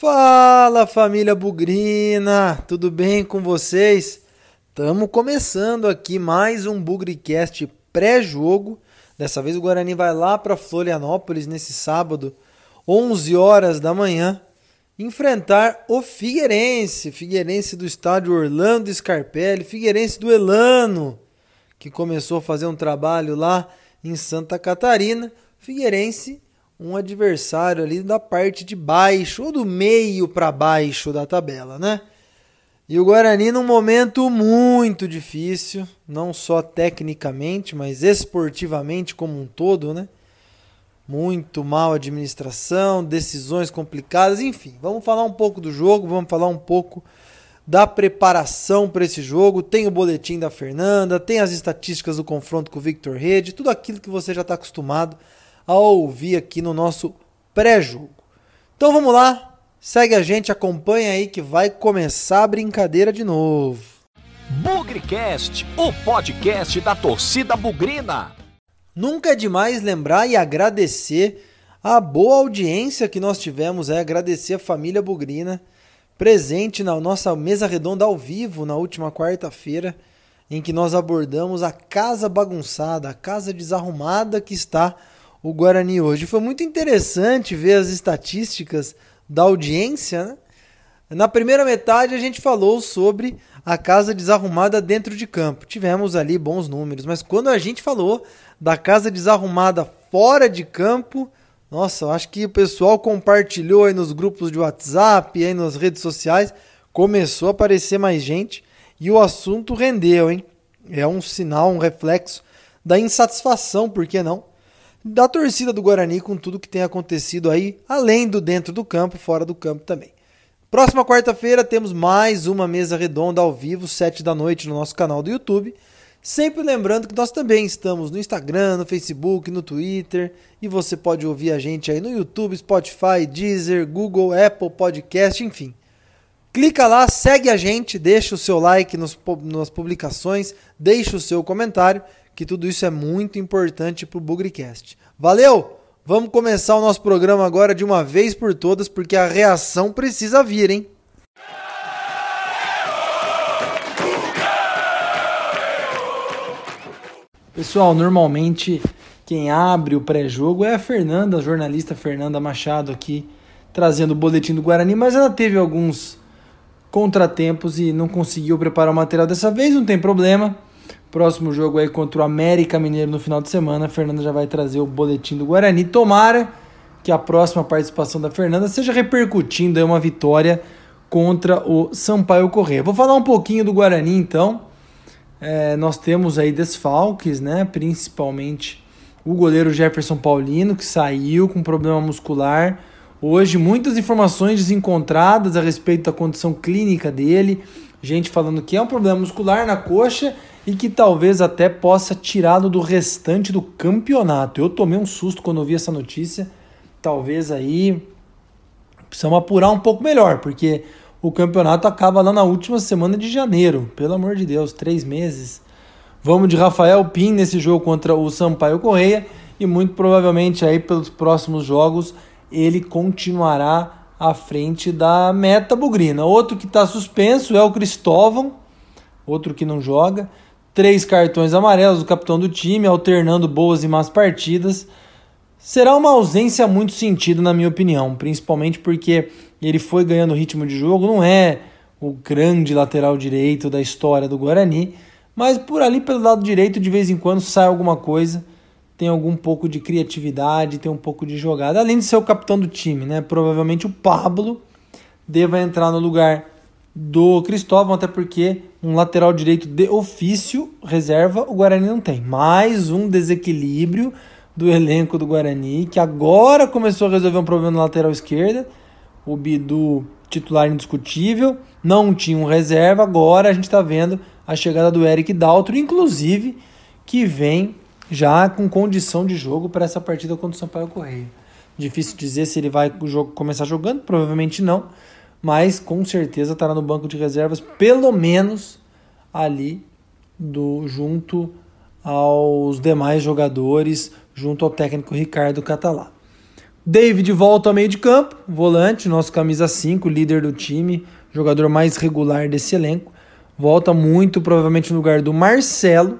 Fala família Bugrina, tudo bem com vocês? Estamos começando aqui mais um Bugricast pré-jogo. Dessa vez o Guarani vai lá para Florianópolis nesse sábado, 11 horas da manhã, enfrentar o Figueirense, Figueirense do estádio Orlando Scarpelli, Figueirense do Elano, que começou a fazer um trabalho lá em Santa Catarina. Figueirense um adversário ali da parte de baixo ou do meio para baixo da tabela, né? E o Guarani num momento muito difícil, não só tecnicamente, mas esportivamente como um todo, né? Muito mal administração, decisões complicadas, enfim. Vamos falar um pouco do jogo, vamos falar um pouco da preparação para esse jogo. Tem o boletim da Fernanda, tem as estatísticas do confronto com o Victor Rede, tudo aquilo que você já está acostumado a ouvir aqui no nosso pré-jogo. Então vamos lá, segue a gente, acompanha aí que vai começar a brincadeira de novo. Bugrecast, o podcast da torcida bugrina. Nunca é demais lembrar e agradecer a boa audiência que nós tivemos, é agradecer a família bugrina presente na nossa mesa redonda ao vivo na última quarta-feira, em que nós abordamos a casa bagunçada, a casa desarrumada que está o Guarani hoje. Foi muito interessante ver as estatísticas da audiência. Né? Na primeira metade a gente falou sobre a casa desarrumada dentro de campo. Tivemos ali bons números, mas quando a gente falou da casa desarrumada fora de campo, nossa, acho que o pessoal compartilhou aí nos grupos de WhatsApp, aí nas redes sociais, começou a aparecer mais gente e o assunto rendeu, hein? É um sinal, um reflexo da insatisfação, por que não? Da torcida do Guarani com tudo que tem acontecido aí, além do dentro do campo, fora do campo também. Próxima quarta-feira temos mais uma mesa redonda ao vivo, sete da noite, no nosso canal do YouTube. Sempre lembrando que nós também estamos no Instagram, no Facebook, no Twitter e você pode ouvir a gente aí no YouTube, Spotify, Deezer, Google, Apple Podcast, enfim. Clica lá, segue a gente, deixa o seu like nos, nas publicações, deixa o seu comentário que tudo isso é muito importante para o Bugrecast. Valeu! Vamos começar o nosso programa agora de uma vez por todas, porque a reação precisa vir, hein? Pessoal, normalmente quem abre o pré-jogo é a Fernanda, a jornalista Fernanda Machado aqui, trazendo o boletim do Guarani, mas ela teve alguns contratempos e não conseguiu preparar o material dessa vez, não tem problema. Próximo jogo aí contra o América Mineiro no final de semana. A Fernanda já vai trazer o boletim do Guarani. Tomara que a próxima participação da Fernanda seja repercutindo aí uma vitória contra o Sampaio Correia. Vou falar um pouquinho do Guarani então. É, nós temos aí desfalques, né? Principalmente o goleiro Jefferson Paulino, que saiu com problema muscular. Hoje, muitas informações desencontradas a respeito da condição clínica dele. Gente falando que é um problema muscular na coxa e que talvez até possa tirá-lo do restante do campeonato. Eu tomei um susto quando ouvi essa notícia. Talvez aí precisamos apurar um pouco melhor, porque o campeonato acaba lá na última semana de janeiro. Pelo amor de Deus, três meses. Vamos de Rafael Pim nesse jogo contra o Sampaio Correia e muito provavelmente aí pelos próximos jogos ele continuará à frente da meta bugrina. Outro que está suspenso é o Cristóvão, outro que não joga três cartões amarelos do capitão do time, alternando boas e más partidas. Será uma ausência muito sentido, na minha opinião, principalmente porque ele foi ganhando ritmo de jogo, não é o grande lateral direito da história do Guarani, mas por ali pelo lado direito de vez em quando sai alguma coisa, tem algum pouco de criatividade, tem um pouco de jogada, além de ser o capitão do time, né? Provavelmente o Pablo deva entrar no lugar do Cristóvão, até porque um lateral direito de ofício, reserva, o Guarani não tem. Mais um desequilíbrio do elenco do Guarani, que agora começou a resolver um problema na lateral esquerda. O Bidu, titular indiscutível, não tinha um reserva. Agora a gente está vendo a chegada do Eric Daltro, inclusive, que vem já com condição de jogo para essa partida contra o Sampaio Correia. Difícil dizer se ele vai começar jogando, provavelmente não mas com certeza estará no banco de reservas, pelo menos ali do junto aos demais jogadores, junto ao técnico Ricardo Catalá. David volta ao meio de campo, volante, nosso camisa 5, líder do time, jogador mais regular desse elenco. Volta muito provavelmente no lugar do Marcelo,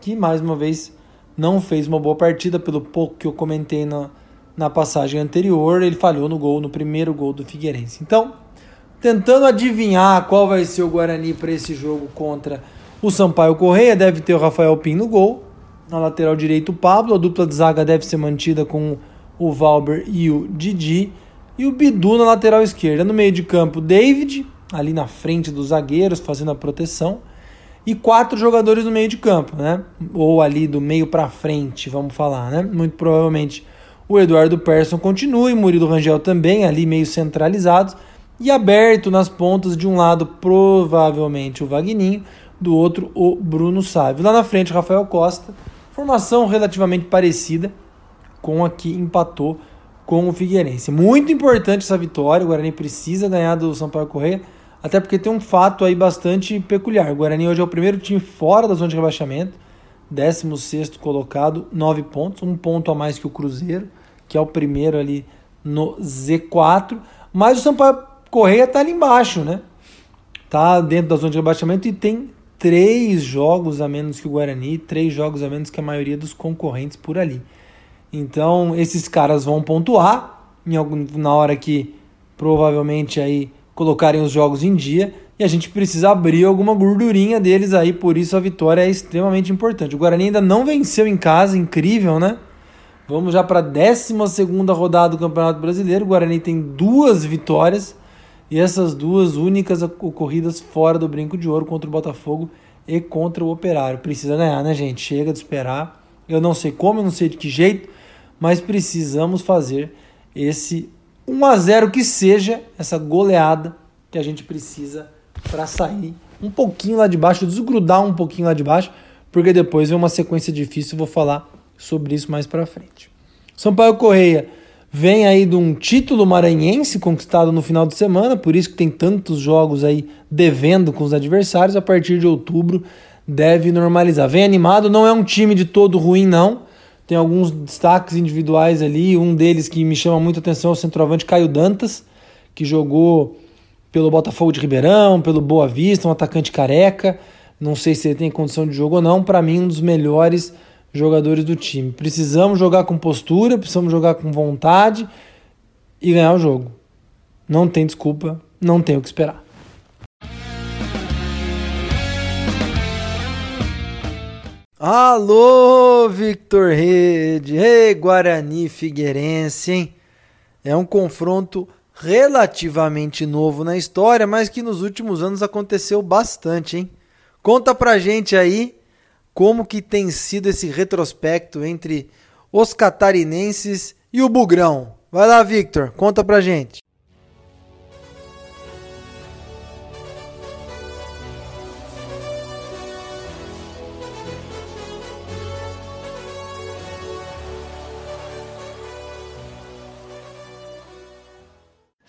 que mais uma vez não fez uma boa partida, pelo pouco que eu comentei na, na passagem anterior. Ele falhou no gol, no primeiro gol do Figueirense. Então, tentando adivinhar qual vai ser o Guarani para esse jogo contra o Sampaio Correia, deve ter o Rafael Pim no gol. Na lateral direito, o Pablo. A dupla de zaga deve ser mantida com o Valber e o Didi. E o Bidu na lateral esquerda. No meio de campo, David, ali na frente dos zagueiros, fazendo a proteção. E quatro jogadores no meio de campo, né? Ou ali do meio para frente, vamos falar, né? Muito provavelmente o Eduardo Persson continue, Murilo Rangel também, ali meio centralizados. E aberto nas pontas, de um lado, provavelmente o Vagninho, do outro, o Bruno Sávio. Lá na frente, Rafael Costa. Formação relativamente parecida com a que empatou com o Figueirense. Muito importante essa vitória. O Guarani precisa ganhar do Sampaio Correia, até porque tem um fato aí bastante peculiar. O Guarani hoje é o primeiro time fora da zona de rebaixamento, 16 colocado, 9 pontos, um ponto a mais que o Cruzeiro, que é o primeiro ali no Z4. Mas o Sampaio Correia está ali embaixo, né? Tá dentro da zona de rebaixamento e tem três jogos a menos que o Guarani, três jogos a menos que a maioria dos concorrentes por ali. Então, esses caras vão pontuar em algum, na hora que provavelmente aí colocarem os jogos em dia e a gente precisa abrir alguma gordurinha deles aí, por isso a vitória é extremamente importante. O Guarani ainda não venceu em casa, incrível, né? Vamos já para a 12 rodada do Campeonato Brasileiro. O Guarani tem duas vitórias e essas duas únicas ocorridas fora do Brinco de Ouro contra o Botafogo e contra o Operário. Precisa ganhar, né, gente? Chega de esperar. Eu não sei como, eu não sei de que jeito, mas precisamos fazer esse 1 a 0 que seja essa goleada que a gente precisa para sair um pouquinho lá de baixo, desgrudar um pouquinho lá de baixo, porque depois vem uma sequência difícil, vou falar sobre isso mais para frente. Sampaio Correia vem aí de um título maranhense conquistado no final de semana, por isso que tem tantos jogos aí devendo com os adversários, a partir de outubro deve normalizar. Vem animado, não é um time de todo ruim não, tem alguns destaques individuais ali. Um deles que me chama muito atenção é o centroavante Caio Dantas, que jogou pelo Botafogo de Ribeirão, pelo Boa Vista, um atacante careca. Não sei se ele tem condição de jogo ou não. Para mim, um dos melhores jogadores do time. Precisamos jogar com postura, precisamos jogar com vontade e ganhar o jogo. Não tem desculpa, não tem o que esperar. Alô, Victor Rede! Ei, Guarani Figueirense, hein? É um confronto relativamente novo na história, mas que nos últimos anos aconteceu bastante, hein? Conta pra gente aí como que tem sido esse retrospecto entre os catarinenses e o Bugrão. Vai lá, Victor, conta pra gente.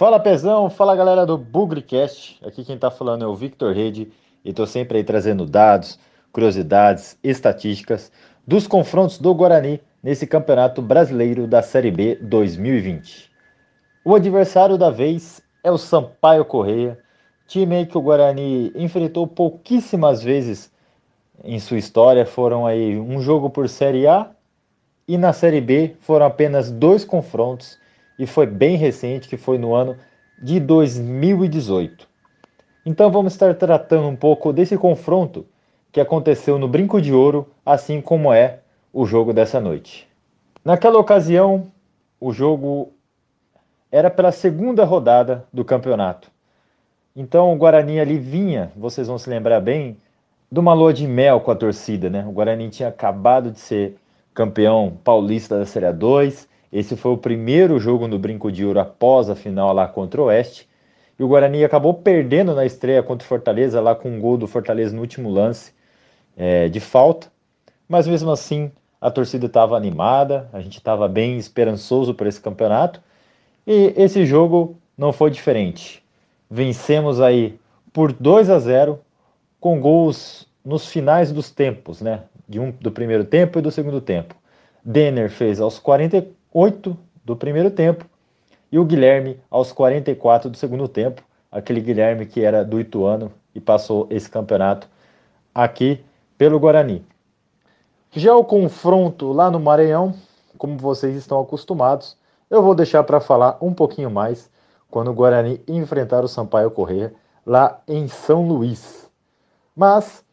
Fala Pezão, fala galera do Bugrecast. Aqui quem tá falando é o Victor Rede e tô sempre aí trazendo dados, curiosidades, estatísticas dos confrontos do Guarani nesse Campeonato Brasileiro da Série B 2020. O adversário da vez é o Sampaio Correia, time que o Guarani enfrentou pouquíssimas vezes em sua história, foram aí um jogo por Série A e na Série B foram apenas dois confrontos e foi bem recente, que foi no ano de 2018. Então vamos estar tratando um pouco desse confronto que aconteceu no Brinco de Ouro, assim como é o jogo dessa noite. Naquela ocasião, o jogo era pela segunda rodada do campeonato. Então o Guarani ali vinha, vocês vão se lembrar bem, de uma lua de mel com a torcida, né? O Guarani tinha acabado de ser campeão paulista da Série 2, esse foi o primeiro jogo no Brinco de Ouro após a final lá contra o Oeste. E o Guarani acabou perdendo na estreia contra o Fortaleza, lá com um gol do Fortaleza no último lance é, de falta. Mas mesmo assim, a torcida estava animada, a gente estava bem esperançoso por esse campeonato. E esse jogo não foi diferente. Vencemos aí por 2 a 0 com gols nos finais dos tempos, né? De um, do primeiro tempo e do segundo tempo. Denner fez aos 44 8 do primeiro tempo e o Guilherme aos 44 do segundo tempo, aquele Guilherme que era do Ituano e passou esse campeonato aqui pelo Guarani. Já o confronto lá no Maranhão, como vocês estão acostumados, eu vou deixar para falar um pouquinho mais quando o Guarani enfrentar o Sampaio Corrêa lá em São Luís. Mas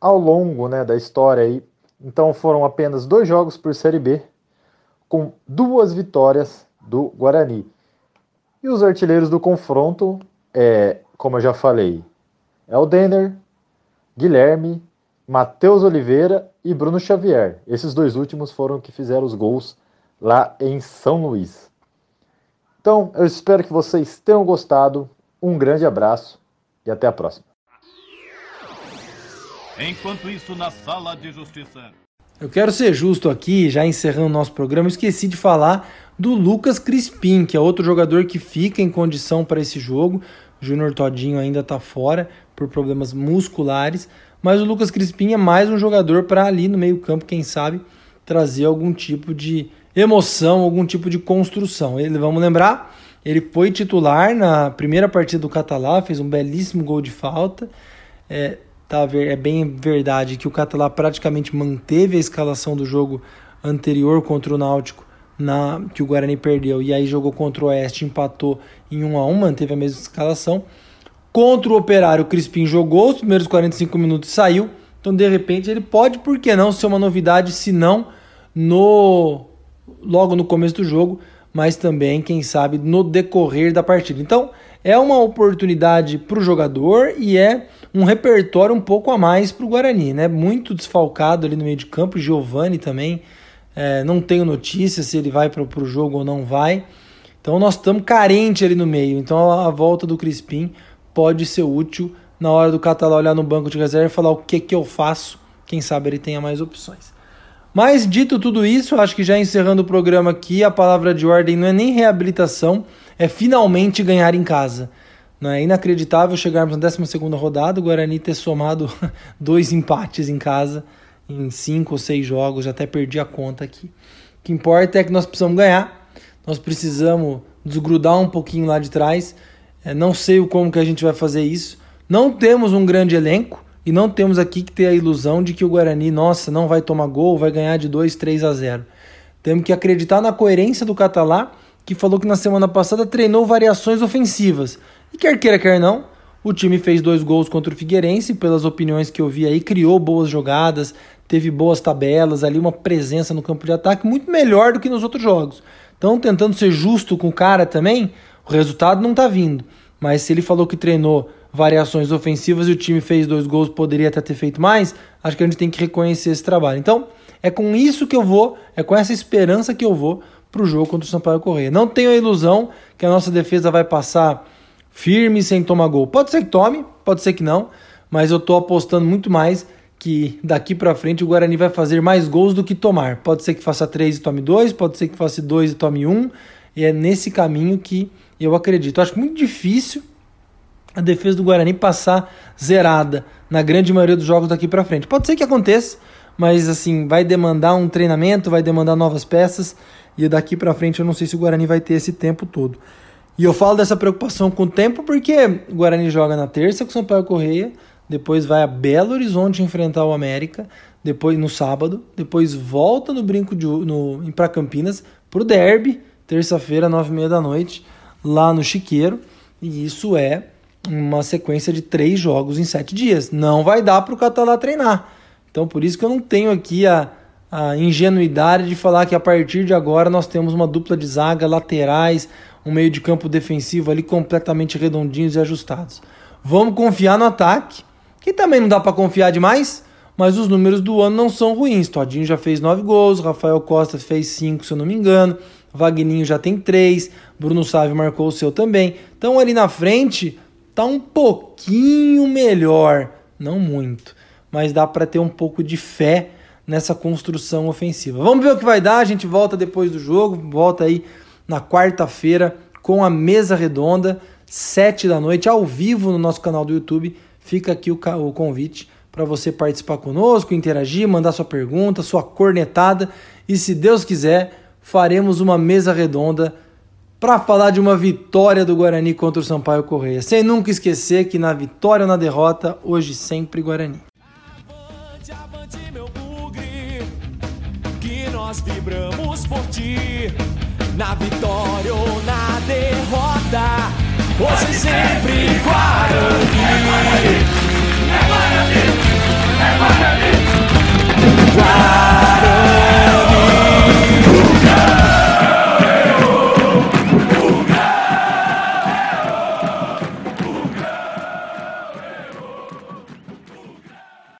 ao longo né, da história aí, então foram apenas dois jogos por Série B, com duas vitórias do Guarani. E os artilheiros do confronto, é, como eu já falei, é o Denner, Guilherme, Matheus Oliveira e Bruno Xavier. Esses dois últimos foram que fizeram os gols lá em São Luís. Então, eu espero que vocês tenham gostado. Um grande abraço e até a próxima. Enquanto isso, na sala de justiça. Eu quero ser justo aqui, já encerrando o nosso programa, esqueci de falar do Lucas Crispim, que é outro jogador que fica em condição para esse jogo. Júnior Todinho ainda está fora por problemas musculares, mas o Lucas Crispim é mais um jogador para ali no meio-campo, quem sabe, trazer algum tipo de emoção, algum tipo de construção. Ele, vamos lembrar, ele foi titular na primeira partida do Catalá, fez um belíssimo gol de falta. É, tá, é bem verdade que o Catalá praticamente manteve a escalação do jogo anterior contra o Náutico, na, que o Guarani perdeu, e aí jogou contra o Oeste, empatou em 1 a 1 manteve a mesma escalação. Contra o Operário, o Crispim jogou os primeiros 45 minutos e saiu. Então, de repente, ele pode, por que não, ser uma novidade, se não no logo no começo do jogo, mas também, quem sabe, no decorrer da partida. Então, é uma oportunidade para o jogador e é um repertório um pouco a mais para o Guarani, né? Muito desfalcado ali no meio de campo, Giovani também. É, não tenho notícia se ele vai para o jogo ou não vai. Então nós estamos carentes ali no meio. Então a volta do Crispim pode ser útil na hora do Catalá olhar no banco de reserva e falar o que, que eu faço. Quem sabe ele tenha mais opções. Mas dito tudo isso, acho que já encerrando o programa aqui, a palavra de ordem não é nem reabilitação, é finalmente ganhar em casa. É inacreditável chegarmos na 12 rodada, o Guarani ter somado dois empates em casa em cinco ou seis jogos, já até perdi a conta aqui. O que importa é que nós precisamos ganhar, nós precisamos desgrudar um pouquinho lá de trás. É, não sei como que a gente vai fazer isso. Não temos um grande elenco, e não temos aqui que ter a ilusão de que o Guarani, nossa, não vai tomar gol, vai ganhar de 2, 3 a 0. Temos que acreditar na coerência do Catalá, que falou que na semana passada treinou variações ofensivas. E quer queira, quer não, o time fez dois gols contra o Figueirense, pelas opiniões que eu vi aí, criou boas jogadas, teve boas tabelas, ali uma presença no campo de ataque muito melhor do que nos outros jogos. Então, tentando ser justo com o cara também, o resultado não está vindo. Mas se ele falou que treinou variações ofensivas e o time fez dois gols, poderia até ter feito mais, acho que a gente tem que reconhecer esse trabalho. Então, é com isso que eu vou, é com essa esperança que eu vou para o jogo contra o Sampaio Correia. Não tenho a ilusão que a nossa defesa vai passar firme sem tomar gol. Pode ser que tome, pode ser que não, mas eu estou apostando muito mais que daqui para frente o Guarani vai fazer mais gols do que tomar. Pode ser que faça três e tome dois, pode ser que faça dois e tome um, e é nesse caminho que eu acredito. Eu acho muito difícil a defesa do Guarani passar zerada na grande maioria dos jogos daqui para frente. Pode ser que aconteça, mas assim, vai demandar um treinamento, vai demandar novas peças e daqui para frente eu não sei se o Guarani vai ter esse tempo todo. E eu falo dessa preocupação com o tempo porque o Guarani joga na terça com o Sampaio Correia, depois vai a Belo Horizonte enfrentar o América, depois no sábado, depois volta no brinco de no para Campinas pro derby, terça-feira, nove e meia da noite, lá no Chiqueiro. E isso é uma sequência de três jogos em sete dias. Não vai dar para o Catalá treinar. Então, por isso que eu não tenho aqui a, a ingenuidade de falar que a partir de agora nós temos uma dupla de zaga, laterais, um meio de campo defensivo ali completamente redondinhos e ajustados. Vamos confiar no ataque, que também não dá para confiar demais, mas os números do ano não são ruins. Todinho já fez nove gols, Rafael Costa fez cinco, se eu não me engano, Vagninho já tem três, Bruno Sávio marcou o seu também. Então ali na frente tá um pouquinho melhor, não muito, mas dá para ter um pouco de fé nessa construção ofensiva. Vamos ver o que vai dar, a gente volta depois do jogo, volta aí na quarta-feira com a mesa redonda, sete da noite, ao vivo no nosso canal do YouTube. Fica aqui o, o convite para você participar conosco, interagir, mandar sua pergunta, sua cornetada e, se Deus quiser, faremos uma mesa redonda para falar de uma vitória do Guarani contra o Sampaio Correia. Sem nunca esquecer que na vitória ou na derrota, hoje sempre Guarani. Avante, avante, meu bugre, que nós vibramos por ti. Na vitória ou na derrota, hoje sempre Guarani. É Guarani, é Guarani, é Guarani. Guarani.